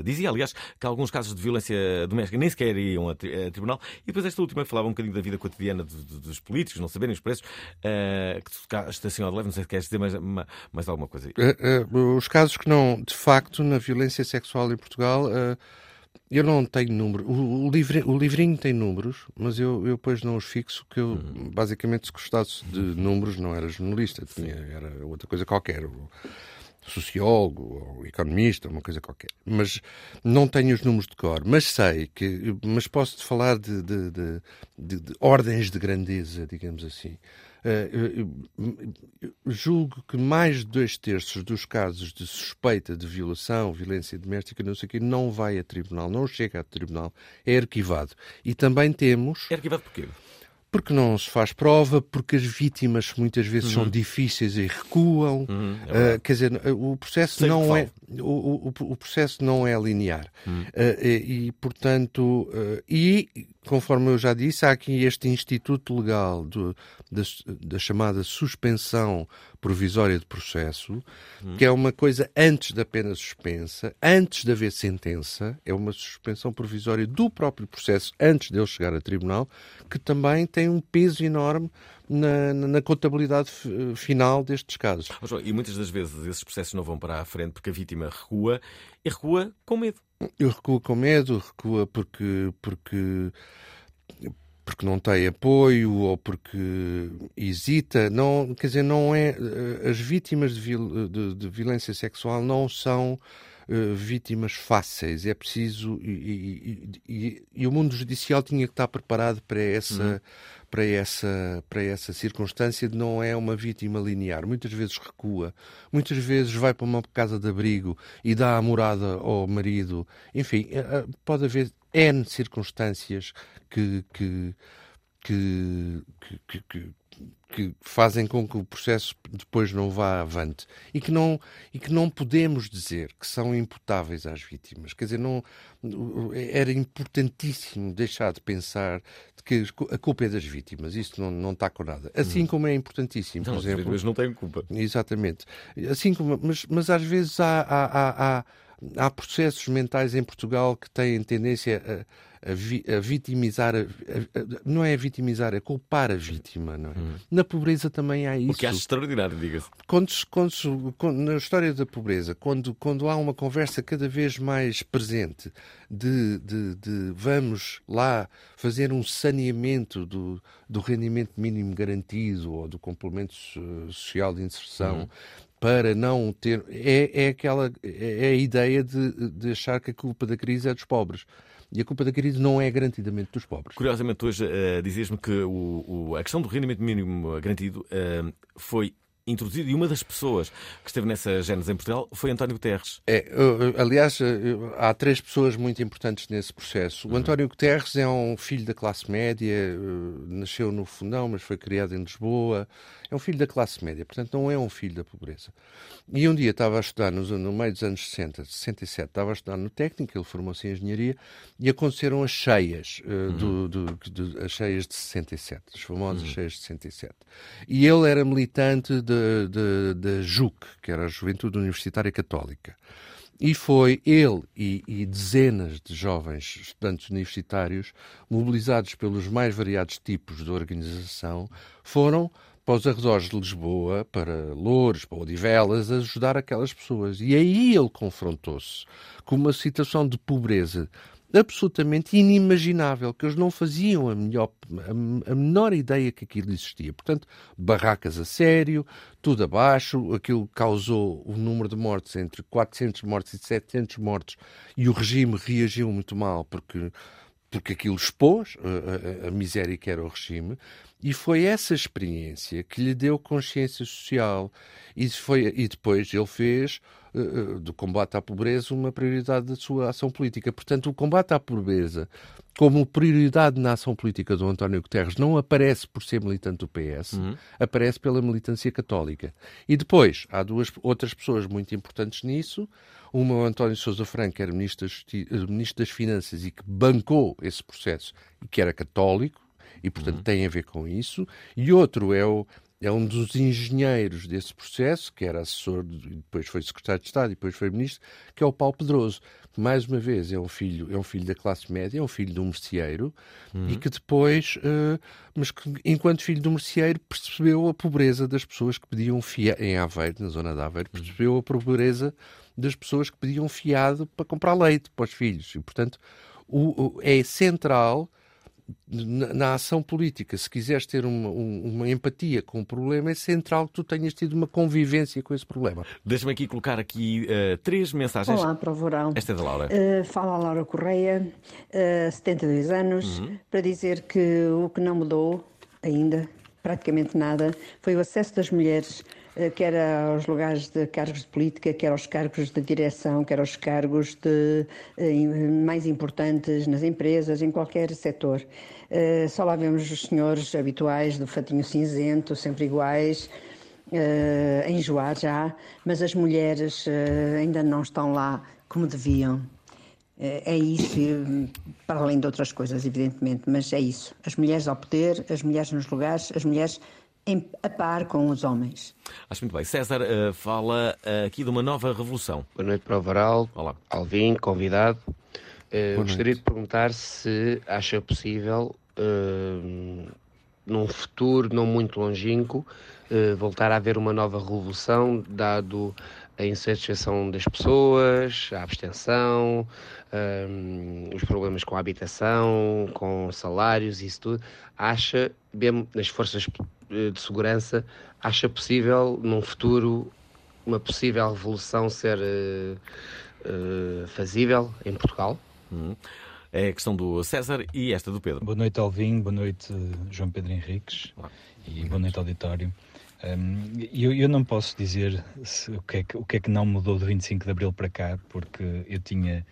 dizia aliás, que alguns casos de violência doméstica nem sequer iam a, tri a tribunal, e depois esta última falava um bocadinho da vida cotidiana dos políticos, não saberem os preços, que tu ficaste assim ao leve, não sei se queres dizer mais, mais alguma coisa. os casos que não, de facto, na violência sexual em Portugal eu não tenho número. O, o, livre, o livrinho tem números, mas eu, eu depois não os fixo, que eu, uhum. basicamente, se gostasse de números, não era jornalista, tinha, era outra coisa qualquer. sociólogo ou economista, uma coisa qualquer. Mas não tenho os números de cor. Mas sei que. Mas posso-te falar de, de, de, de, ordens de grandeza, digamos assim. Uh, julgo que mais de dois terços dos casos de suspeita de violação, violência doméstica, não sei o quê, não vai a tribunal, não chega a tribunal, é arquivado. E também temos. É arquivado porquê? Porque não se faz prova, porque as vítimas muitas vezes uhum. são difíceis e recuam. Uhum, é uh, quer dizer, o processo não é o, o, o, processo não é linear. Uhum. Uh, e, e, portanto, uh, e conforme eu já disse, há aqui este instituto legal do, da, da, chamada suspensão provisória de processo, uhum. que é uma coisa antes da pena suspensa, antes de haver sentença, é uma suspensão provisória do próprio processo antes dele chegar a tribunal, que também tem um peso enorme na, na, contabilidade final destes casos. E muitas das vezes esses processos não vão para a frente porque a vítima recua e recua com medo. Eu recuo com medo, recua porque, porque porque não tem apoio ou porque hesita, não, quer dizer, não é as vítimas de, de, de violência sexual não são uh, vítimas fáceis. É preciso. E, e, e, e, o mundo judicial tinha que estar preparado para essa. Uhum. Para essa, para essa circunstância de não é uma vítima linear. Muitas vezes recua, muitas vezes vai para uma casa de abrigo e dá a morada ao marido. Enfim, eh, eh, pode haver N circunstâncias que, que, que, que, que fazem com que o processo depois não vá avante e que não e que não podemos dizer que são imputáveis às vítimas. Quer dizer, não era importantíssimo deixar de pensar que a culpa é das vítimas. Isso não, não está com nada. Assim hum. como é importantíssimo, por não, exemplo. Mas não têm culpa. Exatamente. Assim como, mas, mas às vezes há, há, há, há há processos mentais em Portugal que têm tendência a, a, vi, a vitimizar, a, não é a vitimizar, é culpar a vítima. Não é? Hum. Na pobreza também há isso. O que acho extraordinário, diga-se. Quando, quando, quando, na história da pobreza, quando, quando há uma conversa cada vez mais presente de, de, de vamos lá fazer um saneamento do, do rendimento mínimo garantido ou do complemento social de inserção, hum para não ter. É, é aquela é a ideia de, de achar que a culpa da crise é dos pobres. E a culpa da crise não é garantidamente dos pobres. Curiosamente, hoje uh, dizias-me que o, o, a questão do rendimento mínimo garantido uh, foi introduzido e uma das pessoas que esteve nessa gênese em Portugal foi António Guterres. É, aliás, há três pessoas muito importantes nesse processo. O uhum. António Guterres é um filho da classe média, eh, nasceu no Fundão, mas foi criado em Lisboa. É um filho da classe média, portanto não é um filho da pobreza. E um dia estava a estudar, no, no meio dos anos 60, 67, estava a estudar no técnico, ele formou-se em engenharia, e aconteceram as cheias, uh, uhum. do, do, do, as cheias de 67, as famosas uhum. cheias de 67. E ele era militante da JUC, que era a Juventude Universitária Católica. E foi ele e, e, dezenas de jovens estudantes universitários, mobilizados pelos mais variados tipos de organização, foram para os arredores de Lisboa, para Louros, para Odivelas, ajudar aquelas pessoas. E aí ele confrontou-se com uma situação de pobreza absolutamente inimaginável, que eles não faziam a, melhor, a, a, menor ideia que aquilo existia. Portanto, barracas a sério, tudo abaixo, aquilo causou o número de mortes entre 400 mortes e 700 mortes, e o regime reagiu muito mal porque, porque aquilo expôs a, a miséria que era o regime. E foi essa experiência que lhe deu consciência social. E, foi, e depois ele fez do combate à pobreza uma prioridade da sua ação política. Portanto, o combate à pobreza, como prioridade na ação política do António Guterres, não aparece por ser militante do PS, uhum. aparece pela militância católica. E depois, há duas outras pessoas muito importantes nisso. Uma, o António Sousa Franco, que era ministro, ministro das Finanças e que bancou esse processo e que era católico, e, portanto, uhum. tem a ver com isso. E outro é o, é um dos engenheiros desse processo, que era assessor, depois foi secretário de Estado e depois foi ministro, que é o Paulo Pedroso, que mais uma vez é um filho, é um filho da classe média, é um filho de um merceeiro, uhum. e que depois, uh, mas que enquanto filho de um merceeiro, percebeu a pobreza das pessoas que pediam fiado, em Aveiro, na zona de Aveiro, percebeu a pobreza das pessoas que pediam fiado para comprar leite para os filhos. E, portanto, o, o é central na, na, ação política, se quiseres ter uma, uma, empatia com o problema, é central que tu tenhas tido uma convivência com esse problema. Deixa-me aqui colocar aqui uh, três mensagens. Olá, para o Verão. Esta é da Laura. Uh, fala a Laura Correia, uh, 72 anos, uhum. para dizer que o que não mudou ainda, praticamente nada, foi o acesso das mulheres eh, quer aos lugares de cargos de política, quer aos cargos de direção, quer aos cargos de, eh, mais importantes nas empresas, em qualquer setor. Eh, só lá vemos os senhores habituais do fatinho cinzento, sempre iguais, a enjoar já, mas as mulheres ainda não estão lá como deviam. É isso, para além de outras coisas, evidentemente, mas é isso. As mulheres ao poder, as mulheres nos lugares, as mulheres em, a par com os homens. Acho muito bem. César uh, fala uh, aqui de uma nova revolução. Boa noite para o Varal. Olá. Alvin, convidado. Uh, gostaria de perguntar se acha possível, num futuro não muito longínquo, voltar a haver uma nova revolução, dado a insatisfação das pessoas, a abstenção, um, os problemas com a habitação, com salários, isso tudo. Acha, mesmo nas forças de segurança, acha possível, num futuro, uma possível revolução ser uh, uh, fazível em Portugal. Hum. É a questão do César e esta do Pedro. Boa noite, Alvin. Boa noite, João Pedro Henriques. Olá. E boa noite, auditório. Um, eu, eu, não posso dizer se, o, que é que, o que é que não mudou do 25 de Abril para cá, porque eu tinha.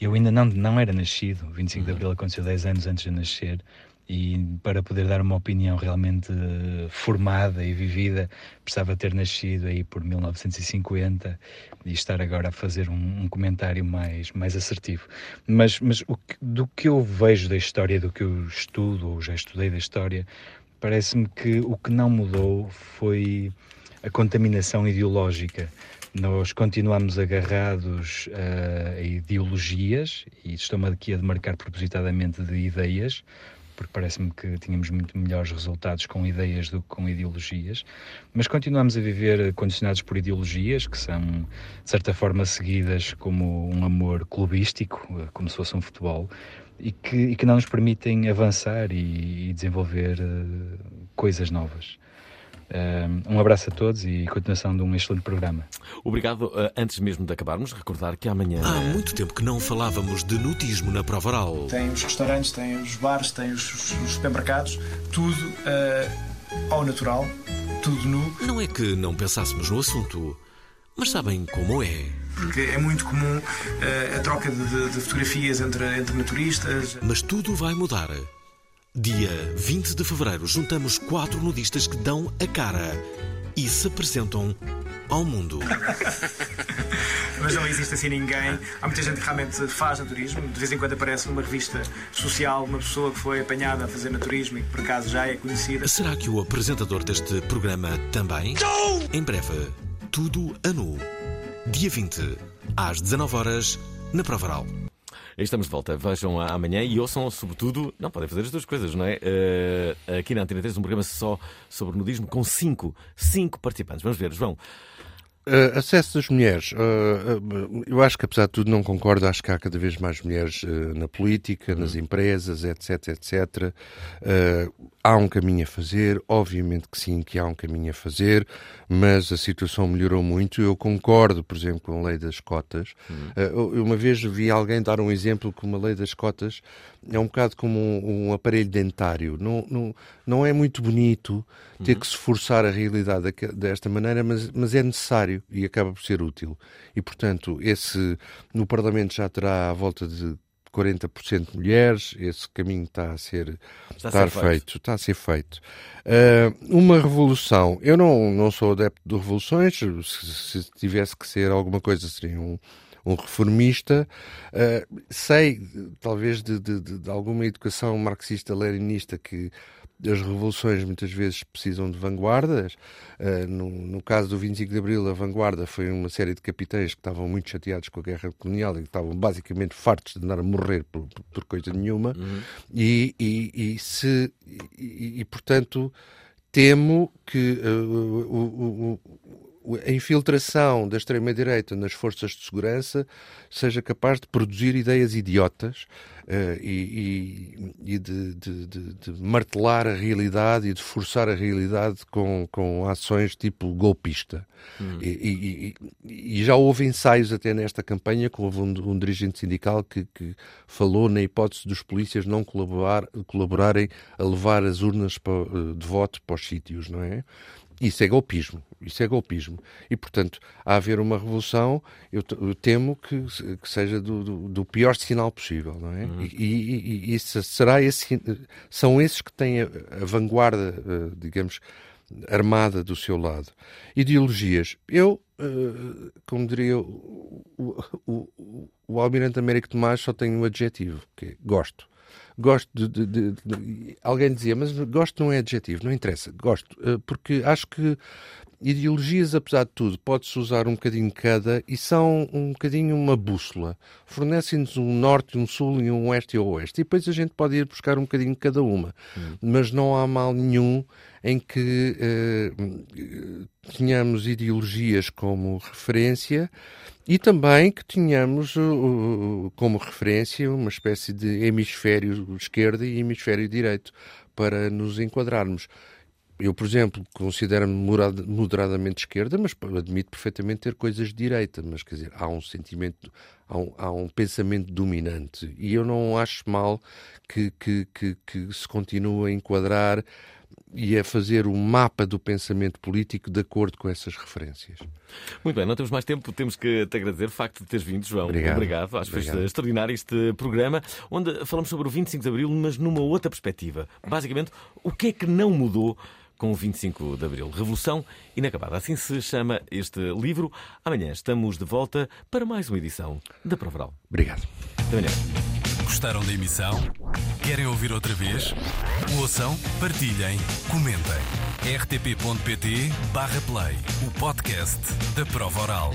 Eu ainda não, não era nascido. O 25 de uhum. Abril aconteceu 10 anos antes de nascer. E para poder dar uma opinião realmente formada e vivida, precisava ter nascido aí por 1950 e estar agora a fazer um, um comentário mais, mais assertivo. Mas, mas que, do que eu vejo da história, do que eu estudo, ou já estudei da história, Parece-me que o que não mudou foi a contaminação ideológica. Nós continuamos agarrados a ideologias, e estou-me aqui a demarcar propositadamente de ideias, porque parece-me que tínhamos muito melhores resultados com ideias do que com ideologias, mas continuamos a viver condicionados por ideologias que são, de certa forma, seguidas como um amor clubístico, como se fosse um futebol, e que, e que não nos permitem avançar e, e desenvolver uh, coisas novas. Uh, um abraço a todos e continuação de um excelente programa. Obrigado. Uh, antes mesmo de acabarmos, recordar que amanhã. Há muito tempo que não falávamos de nutismo na Prova Oral. Tem os restaurantes, tem os bares, tem os, os supermercados, tudo ao natural, tudo nu. Não é que não pensássemos no assunto, mas sabem como é porque é muito comum uh, a troca de, de, de, fotografias entre, entre naturistas. Mas tudo vai mudar. Dia 20 de fevereiro, juntamos quatro nudistas que dão a cara e se apresentam ao mundo. Mas não existe assim ninguém. Há muita gente que realmente faz naturismo. De vez em quando aparece numa revista social uma pessoa que foi apanhada a fazer naturismo e que por acaso já é conhecida. Será que o apresentador deste programa também? Não! Em breve, tudo a nu dia 20, às 19 horas na Provaral. Estamos de volta. Vejam amanhã e ouçam, sobretudo, não podem fazer as duas coisas, não é? Uh, aqui na Antena 3, um programa só sobre nudismo com cinco, cinco participantes. Vamos ver, João. Uh, acesso das mulheres. Uh, uh, eu acho que, apesar de tudo, não concordo. Acho que há cada vez mais mulheres na política, nas uhum. empresas, etc, etc. há um caminho a fazer. Obviamente que sim, que há um caminho a fazer, mas a situação melhorou muito. Eu concordo, por exemplo, com a lei das cotas. Uhum. uma vez vi alguém dar um exemplo que uma lei das cotas é um bocado como um, um aparelho dentário. Não, não, não é muito bonito ter uhum. que se forçar a realidade desta maneira, mas, mas é necessário e acaba por ser útil. E, portanto, esse no Parlamento já terá à volta de 40% de mulheres, esse caminho está a ser, está, a ser feito. feito. está a ser feito. Uh, uma revolução, eu não, não sou adepto de revoluções, se, se tivesse que ser alguma coisa seria um, um reformista. Uh, sei, talvez, de, de, de alguma educação marxista-leninista que as revoluções muitas vezes precisam de vanguardas. Uh, no, no, caso do 25 de Abril, a vanguarda foi uma série de capitães que estavam muito chateados com a guerra colonial e que estavam basicamente fartos de andar a morrer por, por coisa nenhuma. Uhum. E, e, e, se, e, e, portanto, temo que uh, o, o, a infiltração da extrema-direita nas forças de segurança seja capaz de produzir ideias idiotas uh, e, e, e de, de, de, de, martelar a realidade e de forçar a realidade com, com ações tipo golpista. Hum. E, e, já houve ensaios até nesta campanha, que houve um, um dirigente sindical que, que, falou na hipótese dos polícias não colaborar, colaborarem a levar as urnas para, eh, de voto para os sítios, não é? Isso é golpismo, isso é golpismo. E, portanto, a haver uma revolução, eu, eu temo que, que seja do, do, do, pior sinal possível, não é? Uhum. E, e, e, e, será esse, são esses que têm a, a vanguarda, uh, digamos, armada do seu lado. Ideologias. Eu, uh, como diria o, o, o, o Almirante Américo Tomás, só tenho um adjetivo, que é gosto gosto de, de, de, de, Alguém dizia, mas gosto não é adjetivo, não interessa, gosto, eh, porque acho que ideologias, apesar de tudo, pode-se usar um bocadinho cada e são um bocadinho uma bússola. Fornecem-nos um norte, um sul e um oeste e um oeste. E depois a gente pode ir buscar um bocadinho cada uma. Hum. Mas não há mal nenhum em que eh, tenhamos ideologias como referência e também que tenhamos uh, como referência uma espécie de hemisfério esquerdo e hemisfério direito para nos enquadrarmos. Eu, por exemplo, considero-me moderadamente de esquerda, mas admito perfeitamente ter coisas de direita. Mas, quer dizer, há um sentimento, há um, há um pensamento dominante. E eu não acho mal que, que, que, que se continue a enquadrar e a fazer um mapa do pensamento político de acordo com essas referências. Muito bem, não temos mais tempo, temos que te agradecer o facto de teres vindo, João. Obrigado. Obrigado. Acho que foi extraordinário este programa, onde falamos sobre o 25 de Abril, mas numa outra perspectiva. Basicamente, o que é que não mudou com o 25 de Abril. Revolução Inacabada. Assim se chama este livro. Amanhã estamos de volta para mais uma edição da Provaral. Obrigado. Até amanhã. Gostaram da emissão? Querem ouvir outra vez? Ouçam, partilhem, comentem. rtp.pt/play o podcast da Prova Oral.